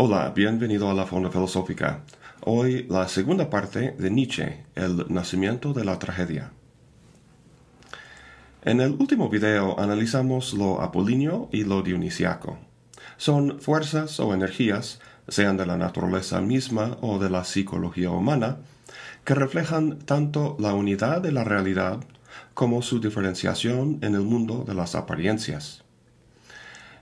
Hola, bienvenido a la Fonda Filosófica. Hoy la segunda parte de Nietzsche, el nacimiento de la tragedia. En el último video analizamos lo apolíneo y lo dionisiaco. Son fuerzas o energías, sean de la naturaleza misma o de la psicología humana, que reflejan tanto la unidad de la realidad como su diferenciación en el mundo de las apariencias.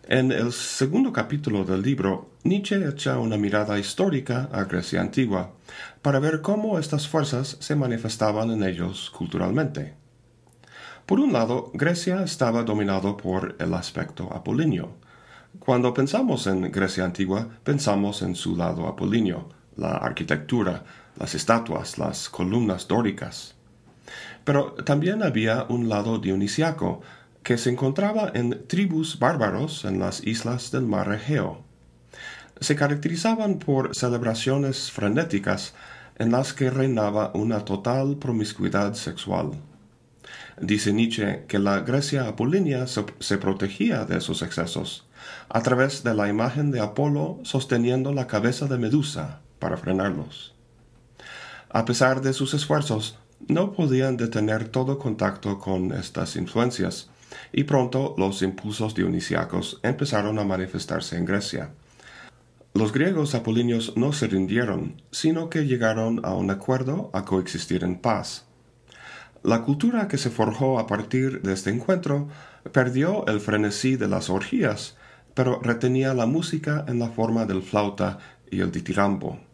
En el segundo capítulo del libro, Nietzsche echa una mirada histórica a Grecia antigua para ver cómo estas fuerzas se manifestaban en ellos culturalmente. Por un lado, Grecia estaba dominado por el aspecto apolíneo. Cuando pensamos en Grecia antigua, pensamos en su lado apolíneo, la arquitectura, las estatuas, las columnas dóricas. Pero también había un lado dionisiaco, que se encontraba en tribus bárbaros en las islas del mar Egeo. Se caracterizaban por celebraciones frenéticas en las que reinaba una total promiscuidad sexual. Dice Nietzsche que la Grecia apolínea se, protegía de esos excesos a través de la imagen de Apolo sosteniendo la cabeza de Medusa para frenarlos. A pesar de sus esfuerzos, no podían detener todo contacto con estas influencias, y pronto los impulsos dionisiacos empezaron a manifestarse en Grecia. Los griegos apolíneos no se rindieron, sino que llegaron a un acuerdo a coexistir en paz. La cultura que se forjó a partir de este encuentro perdió el frenesí de las orgías, pero retenía la música en la forma del flauta y el ditirambo.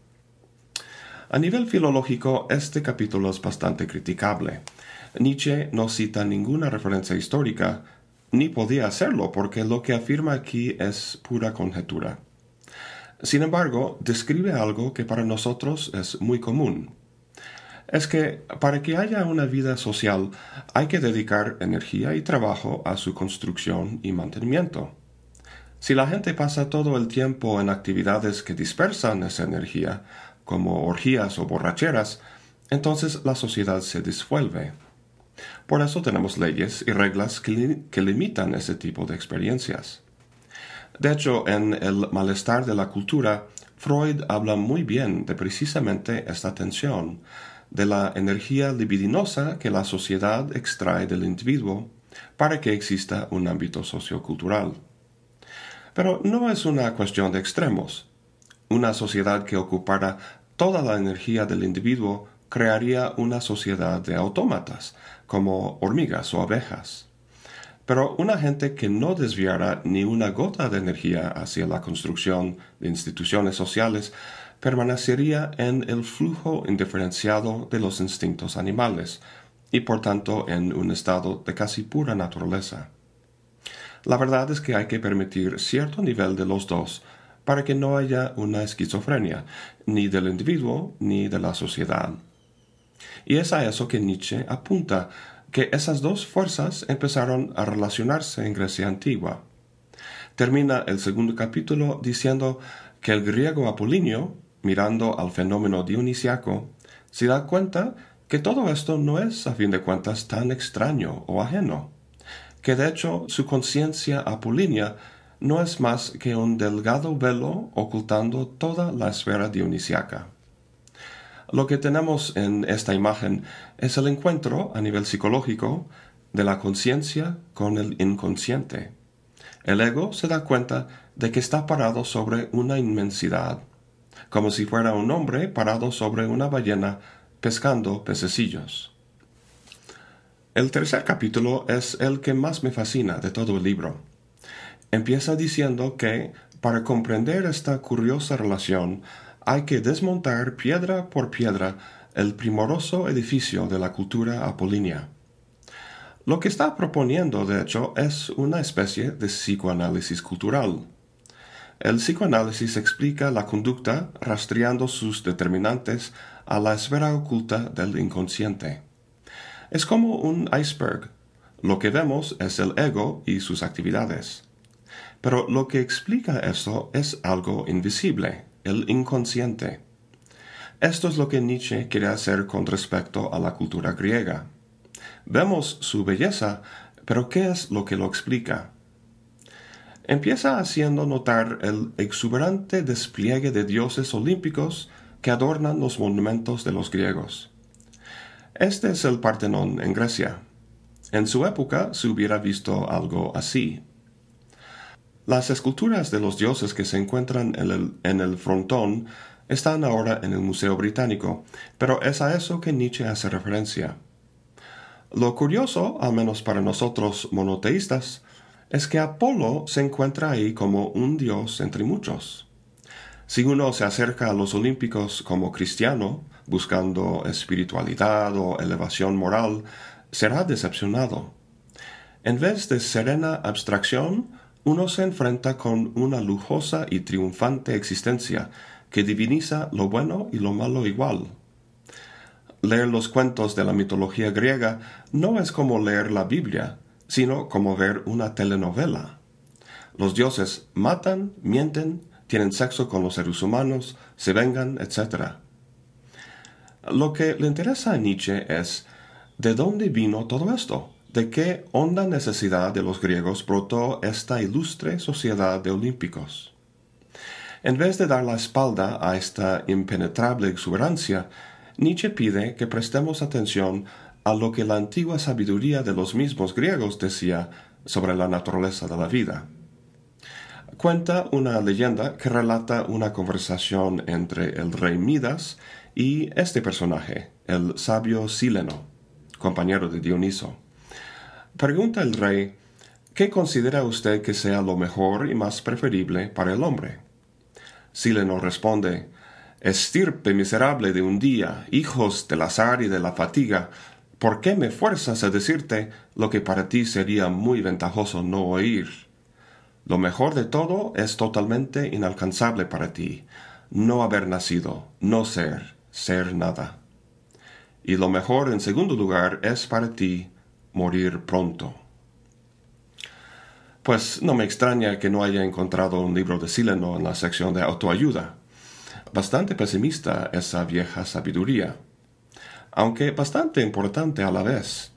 A nivel filológico, este capítulo es bastante criticable. Nietzsche no cita ninguna referencia histórica, ni podía hacerlo porque lo que afirma aquí es pura conjetura. Sin embargo, describe algo que para nosotros es muy común. Es que para que haya una vida social hay que dedicar energía y trabajo a su construcción y mantenimiento. Si la gente pasa todo el tiempo en actividades que dispersan esa energía, como orgías o borracheras, entonces la sociedad se disuelve. Por eso tenemos leyes y reglas que, limitan ese tipo de experiencias. De hecho, en El malestar de la cultura, Freud habla muy bien de precisamente esta tensión, de la energía libidinosa que la sociedad extrae del individuo para que exista un ámbito sociocultural. Pero no es una cuestión de extremos. Una sociedad que ocupara toda la energía del individuo crearía una sociedad de autómatas, como hormigas o abejas. Pero una gente que no desviara ni una gota de energía hacia la construcción de instituciones sociales permanecería en el flujo indiferenciado de los instintos animales y por tanto en un estado de casi pura naturaleza. La verdad es que hay que permitir cierto nivel de los dos para que no haya una esquizofrenia, ni del individuo ni de la sociedad. Y es a eso que Nietzsche apunta, que esas dos fuerzas empezaron a relacionarse en Grecia antigua. Termina el segundo capítulo diciendo que el griego apolíneo, mirando al fenómeno dionisiaco, se da cuenta que todo esto no es a fin de cuentas tan extraño o ajeno, que de hecho su conciencia apolínea no es más que un delgado velo ocultando toda la esfera dionisiaca. Lo que tenemos en esta imagen es el encuentro a nivel psicológico de la conciencia con el inconsciente. El ego se da cuenta de que está parado sobre una inmensidad, como si fuera un hombre parado sobre una ballena pescando pececillos. El tercer capítulo es el que más me fascina de todo el libro. Empieza diciendo que, para comprender esta curiosa relación, hay que desmontar piedra por piedra el primoroso edificio de la cultura apolínea. Lo que está proponiendo, de hecho, es una especie de psicoanálisis cultural. El psicoanálisis explica la conducta rastreando sus determinantes a la esfera oculta del inconsciente. Es como un iceberg. Lo que vemos es el ego y sus actividades. Pero lo que explica esto es algo invisible, el inconsciente. Esto es lo que Nietzsche quiere hacer con respecto a la cultura griega. Vemos su belleza, pero ¿qué es lo que lo explica? empieza haciendo notar el exuberante despliegue de dioses olímpicos que adornan los monumentos de los griegos. Este es el Partenón en Grecia. En su época se hubiera visto algo así. Las esculturas de los dioses que se encuentran en el, frontón están ahora en el Museo Británico, pero es a eso que Nietzsche hace referencia. Lo curioso, al menos para nosotros monoteístas, es que Apolo se encuentra ahí como un dios entre muchos. Si uno se acerca a los olímpicos como cristiano, buscando espiritualidad o elevación moral, será decepcionado. En vez de serena abstracción, uno se enfrenta con una lujosa y triunfante existencia que diviniza lo bueno y lo malo igual. Leer los cuentos de la mitología griega no es como leer la Biblia, sino como ver una telenovela. Los dioses matan, mienten, tienen sexo con los seres humanos, se vengan, etc. Lo que le interesa a Nietzsche es ¿de dónde vino todo esto? ¿De qué honda necesidad de los griegos brotó esta ilustre sociedad de olímpicos? En vez de dar la espalda a esta impenetrable exuberancia, Nietzsche pide que prestemos atención a lo que la antigua sabiduría de los mismos griegos decía sobre la naturaleza de la vida. Cuenta una leyenda que relata una conversación entre el rey Midas y este personaje, el sabio Sileno, compañero de Dioniso. Pregunta el rey, ¿qué considera usted que sea lo mejor y más preferible para el hombre? Sileno responde, Estirpe miserable de un día, hijos del azar y de la fatiga, ¿por qué me fuerzas a decirte lo que para ti sería muy ventajoso no oír? Lo mejor de todo es totalmente inalcanzable para ti, no haber nacido, no ser, ser nada. Y lo mejor en segundo lugar es para ti morir pronto. Pues no me extraña que no haya encontrado un libro de Sileno en la sección de autoayuda. Bastante pesimista esa vieja sabiduría, aunque bastante importante a la vez.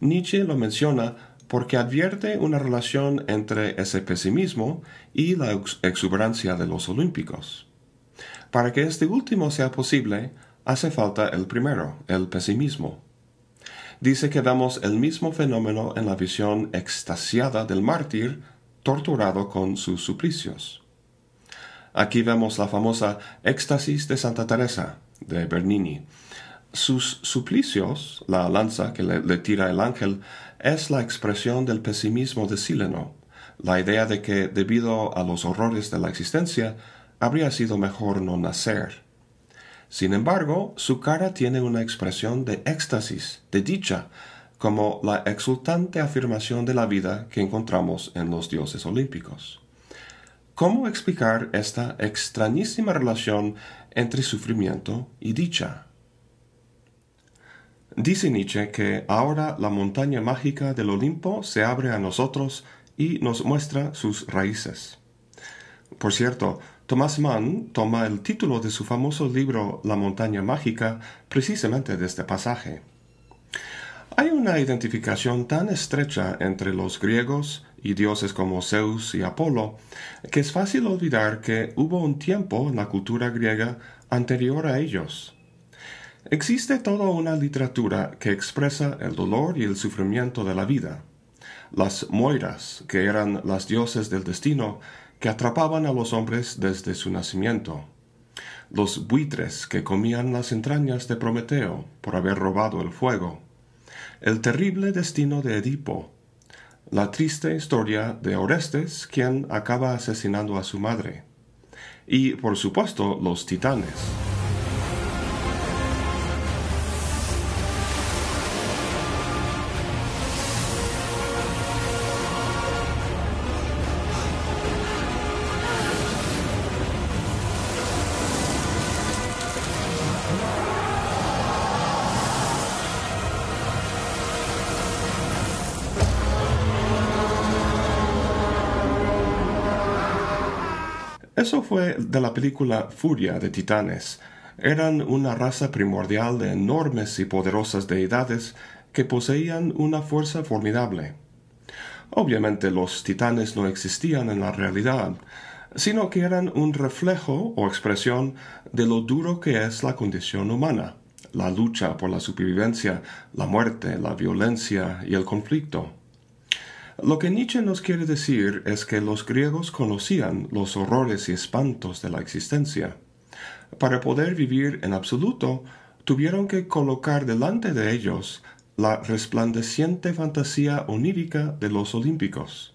Nietzsche lo menciona porque advierte una relación entre ese pesimismo y la exuberancia de los olímpicos. Para que este último sea posible, hace falta el primero, el pesimismo dice que vemos el mismo fenómeno en la visión extasiada del mártir torturado con sus suplicios. Aquí vemos la famosa éxtasis de Santa Teresa de Bernini. Sus suplicios, la lanza que le, tira el ángel, es la expresión del pesimismo de Sileno, la idea de que debido a los horrores de la existencia habría sido mejor no nacer. Sin embargo, su cara tiene una expresión de éxtasis, de dicha, como la exultante afirmación de la vida que encontramos en los dioses olímpicos. ¿Cómo explicar esta extrañísima relación entre sufrimiento y dicha? Dice Nietzsche que ahora la montaña mágica del Olimpo se abre a nosotros y nos muestra sus raíces. Por cierto, Thomas Mann toma el título de su famoso libro La montaña mágica precisamente de este pasaje. Hay una identificación tan estrecha entre los griegos y dioses como Zeus y Apolo que es fácil olvidar que hubo un tiempo en la cultura griega anterior a ellos. Existe toda una literatura que expresa el dolor y el sufrimiento de la vida. Las Moiras, que eran las dioses del destino, que atrapaban a los hombres desde su nacimiento, los buitres que comían las entrañas de Prometeo por haber robado el fuego, el terrible destino de Edipo, la triste historia de Orestes, quien acaba asesinando a su madre, y por supuesto los titanes. Eso fue de la película Furia de Titanes. Eran una raza primordial de enormes y poderosas deidades que poseían una fuerza formidable. Obviamente los titanes no existían en la realidad, sino que eran un reflejo o expresión de lo duro que es la condición humana, la lucha por la supervivencia, la muerte, la violencia y el conflicto. Lo que Nietzsche nos quiere decir es que los griegos conocían los horrores y espantos de la existencia. Para poder vivir en absoluto, tuvieron que colocar delante de ellos la resplandeciente fantasía onírica de los olímpicos.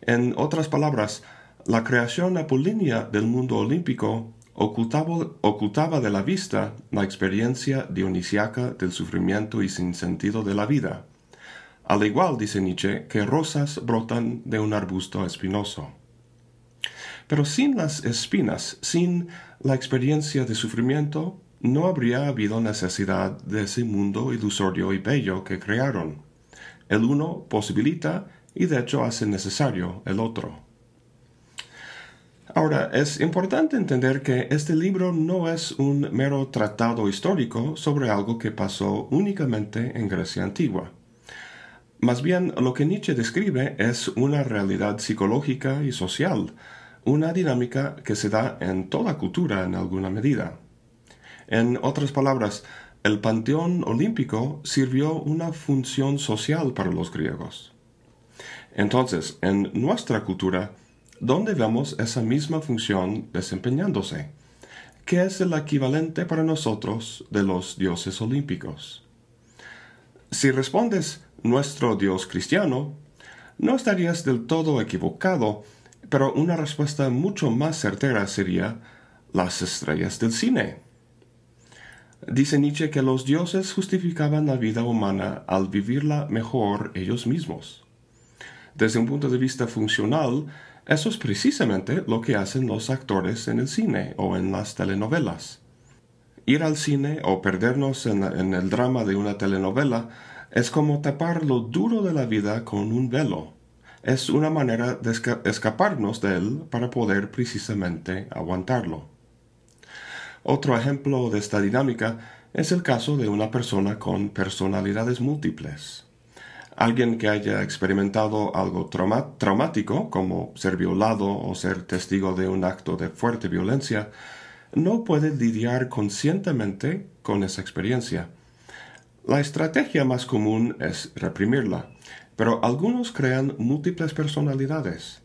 En otras palabras, la creación apolínea del mundo olímpico ocultaba, de la vista la experiencia dionisiaca del sufrimiento y sin sentido de la vida, al igual, dice Nietzsche, que rosas brotan de un arbusto espinoso. Pero sin las espinas, sin la experiencia de sufrimiento, no habría habido necesidad de ese mundo ilusorio y bello que crearon. El uno posibilita y de hecho hace necesario el otro. Ahora, es importante entender que este libro no es un mero tratado histórico sobre algo que pasó únicamente en Grecia antigua. Más bien, lo que Nietzsche describe es una realidad psicológica y social, una dinámica que se da en toda cultura en alguna medida. En otras palabras, el panteón olímpico sirvió una función social para los griegos. Entonces, en nuestra cultura, ¿dónde vemos esa misma función desempeñándose? ¿Qué es el equivalente para nosotros de los dioses olímpicos? Si respondes nuestro Dios cristiano, no estarías del todo equivocado, pero una respuesta mucho más certera sería las estrellas del cine. Dice Nietzsche que los dioses justificaban la vida humana al vivirla mejor ellos mismos. Desde un punto de vista funcional, eso es precisamente lo que hacen los actores en el cine o en las telenovelas. Ir al cine o perdernos en, el drama de una telenovela es como tapar lo duro de la vida con un velo. Es una manera de escaparnos de él para poder precisamente aguantarlo. Otro ejemplo de esta dinámica es el caso de una persona con personalidades múltiples. Alguien que haya experimentado algo traumático, como ser violado o ser testigo de un acto de fuerte violencia, no puede lidiar conscientemente con esa experiencia. La estrategia más común es reprimirla, pero algunos crean múltiples personalidades.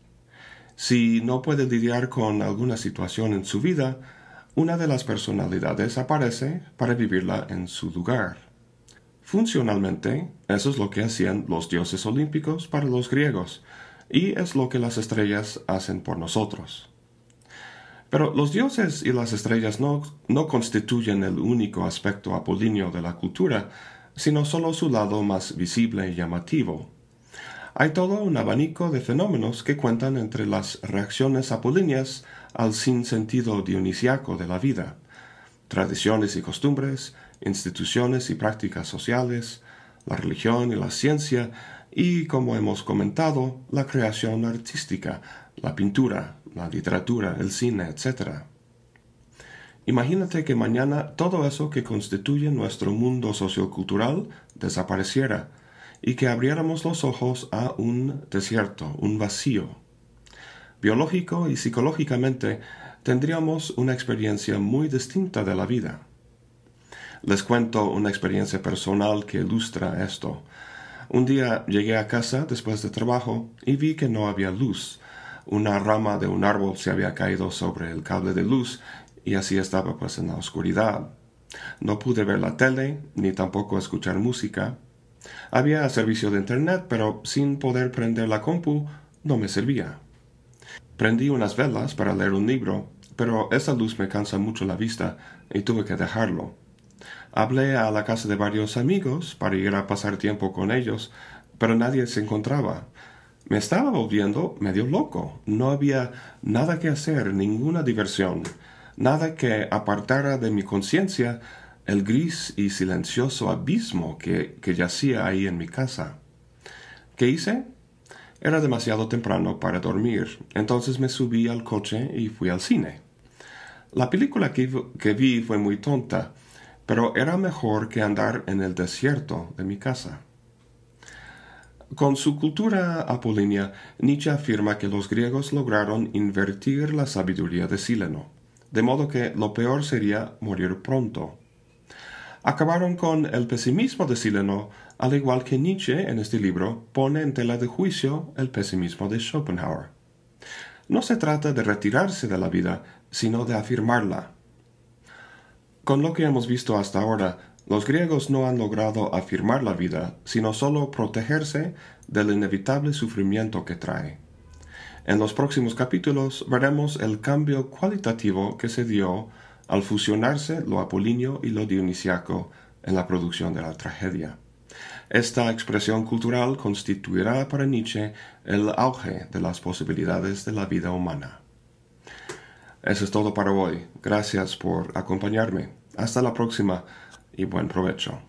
Si no puede lidiar con alguna situación en su vida, una de las personalidades aparece para vivirla en su lugar. Funcionalmente, eso es lo que hacían los dioses olímpicos para los griegos, y es lo que las estrellas hacen por nosotros. Pero los dioses y las estrellas no, no constituyen el único aspecto apolíneo de la cultura, sino solo su lado más visible y llamativo. Hay todo un abanico de fenómenos que cuentan entre las reacciones apolíneas al sinsentido dionisiaco de la vida, tradiciones y costumbres, instituciones y prácticas sociales, la religión y la ciencia, y, como hemos comentado, la creación artística, la pintura, la literatura, el cine, etc. Imagínate que mañana todo eso que constituye nuestro mundo sociocultural desapareciera, y que abriéramos los ojos a un desierto, un vacío. Biológico y psicológicamente tendríamos una experiencia muy distinta de la vida. Les cuento una experiencia personal que ilustra esto. Un día llegué a casa después de trabajo y vi que no había luz. Una rama de un árbol se había caído sobre el cable de luz y así estaba pues en la oscuridad. No pude ver la tele ni tampoco escuchar música había servicio de Internet, pero sin poder prender la compu no me servía. Prendí unas velas para leer un libro, pero esa luz me cansa mucho la vista y tuve que dejarlo. Hablé a la casa de varios amigos para ir a pasar tiempo con ellos, pero nadie se encontraba. Me estaba volviendo medio loco. No había nada que hacer, ninguna diversión, nada que apartara de mi conciencia el gris y silencioso abismo que, yacía ahí en mi casa. ¿Qué hice? Era demasiado temprano para dormir, entonces me subí al coche y fui al cine. La película que, que, vi fue muy tonta, pero era mejor que andar en el desierto de mi casa. Con su cultura apolínea, Nietzsche afirma que los griegos lograron invertir la sabiduría de Sileno, de modo que lo peor sería morir pronto. Acabaron con el pesimismo de Sileno, al igual que Nietzsche en este libro pone en tela de juicio el pesimismo de Schopenhauer. No se trata de retirarse de la vida, sino de afirmarla. Con lo que hemos visto hasta ahora, los griegos no han logrado afirmar la vida, sino solo protegerse del inevitable sufrimiento que trae. En los próximos capítulos veremos el cambio cualitativo que se dio al fusionarse lo apolíneo y lo dionisiaco en la producción de la tragedia. Esta expresión cultural constituirá para Nietzsche el auge de las posibilidades de la vida humana. Eso es todo para hoy. Gracias por acompañarme. Hasta la próxima y buen provecho.